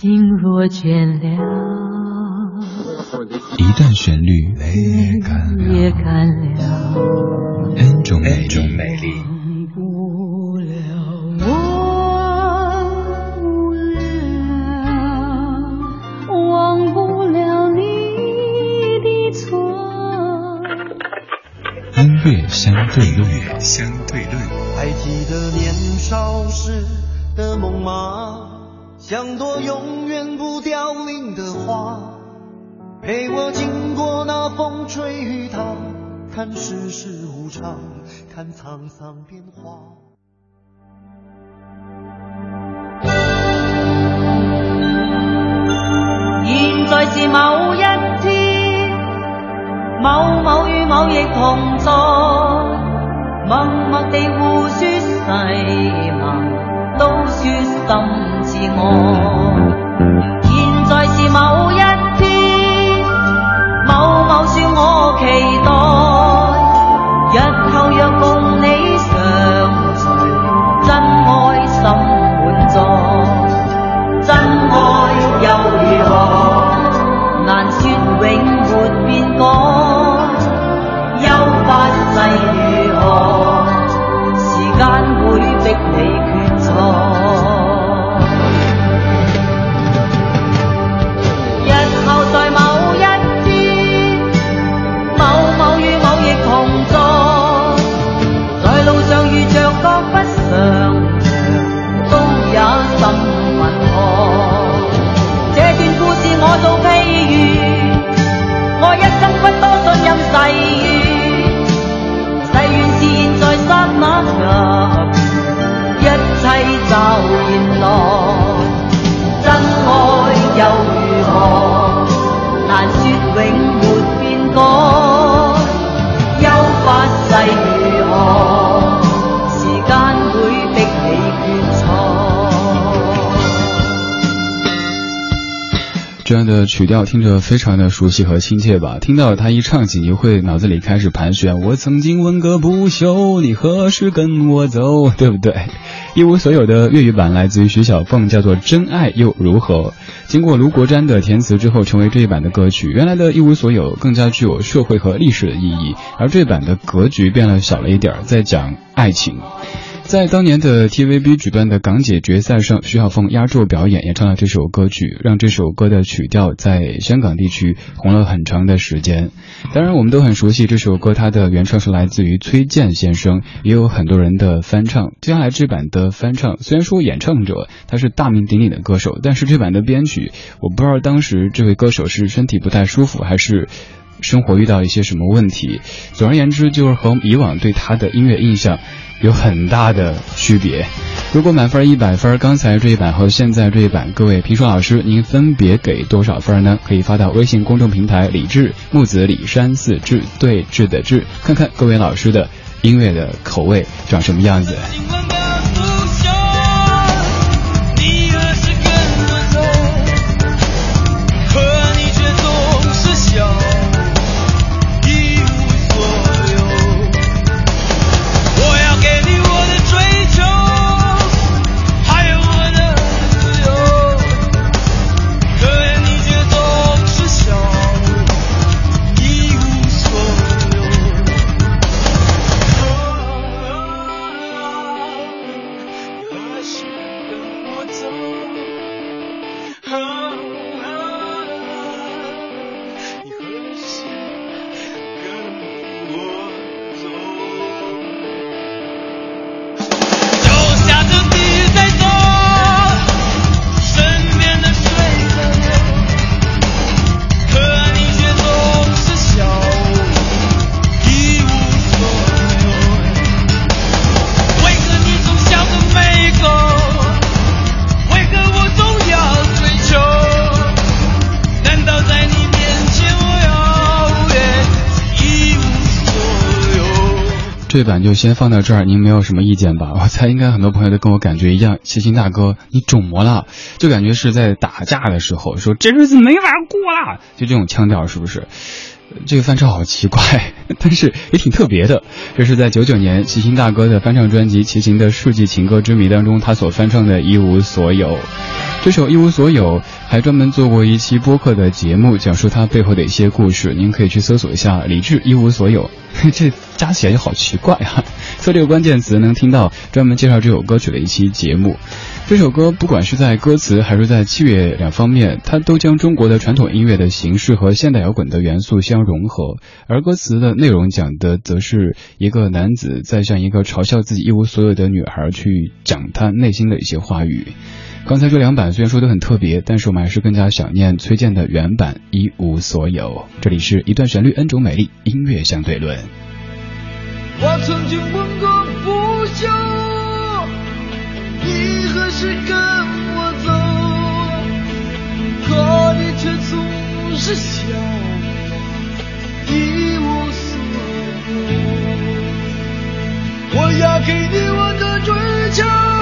心若倦了，一段旋律也干了，N 种美丽。忘不了，忘不了，忘不了你的错。音乐相对论，相对论。还记得年少时的梦吗？像朵永远不凋零的花，陪我经过那风吹雨打，看世事无常，看沧桑变化。现在是某一天，某某与某亦同在，默默地互说誓盟，都说心。是我现在是某一天，某某说我期待，日后若共你相随，真爱心满载，真爱又如何？难说永没变改，忧发誓如何？时间会逼你这样的曲调听着非常的熟悉和亲切吧？听到他一唱起，你会脑子里开始盘旋。我曾经问个不休，你何时跟我走？对不对？一无所有的粤语版来自于徐小凤，叫做《真爱又如何》。经过卢国詹的填词之后，成为这一版的歌曲。原来的一无所有更加具有社会和历史的意义，而这版的格局变了小了一点，在讲爱情。在当年的 TVB 举办的港姐决赛上，徐小凤压轴表演，演唱了这首歌曲，让这首歌的曲调在香港地区红了很长的时间。当然，我们都很熟悉这首歌，它的原唱是来自于崔健先生，也有很多人的翻唱。接下来这版的翻唱，虽然说演唱者他是大名鼎鼎的歌手，但是这版的编曲，我不知道当时这位歌手是身体不太舒服，还是生活遇到一些什么问题。总而言之，就是和以往对他的音乐印象。有很大的区别。如果满分一百分，刚才这一版和现在这一版，各位评书老师，您分别给多少分呢？可以发到微信公众平台“李志木子李山四志对峙的志”，看看各位老师的音乐的口味长什么样子。这版就先放到这儿，您没有什么意见吧？我猜应该很多朋友都跟我感觉一样。齐秦大哥，你肿么了？就感觉是在打架的时候，说这日子没法过了，就这种腔调是不是？这个翻唱好奇怪，但是也挺特别的。这是在九九年齐秦大哥的翻唱专辑《齐秦的世纪情歌之谜》当中，他所翻唱的《一无所有》。这首《一无所有》还专门做过一期播客的节目，讲述它背后的一些故事。您可以去搜索一下“李志一无所有”，这加起来就好奇怪啊！搜这个关键词能听到专门介绍这首歌曲的一期节目。这首歌不管是在歌词还是在器乐两方面，它都将中国的传统音乐的形式和现代摇滚的元素相融合。而歌词的内容讲的则是一个男子在向一个嘲笑自己一无所有的女孩去讲他内心的一些话语。刚才这两版虽然说都很特别，但是我们还是更加想念崔健的原版《一无所有》。这里是一段旋律，N 种美丽，音乐相对论。我曾经问过不休，你何时跟我走？可你却总是笑我一无所有。我要给你我的追求。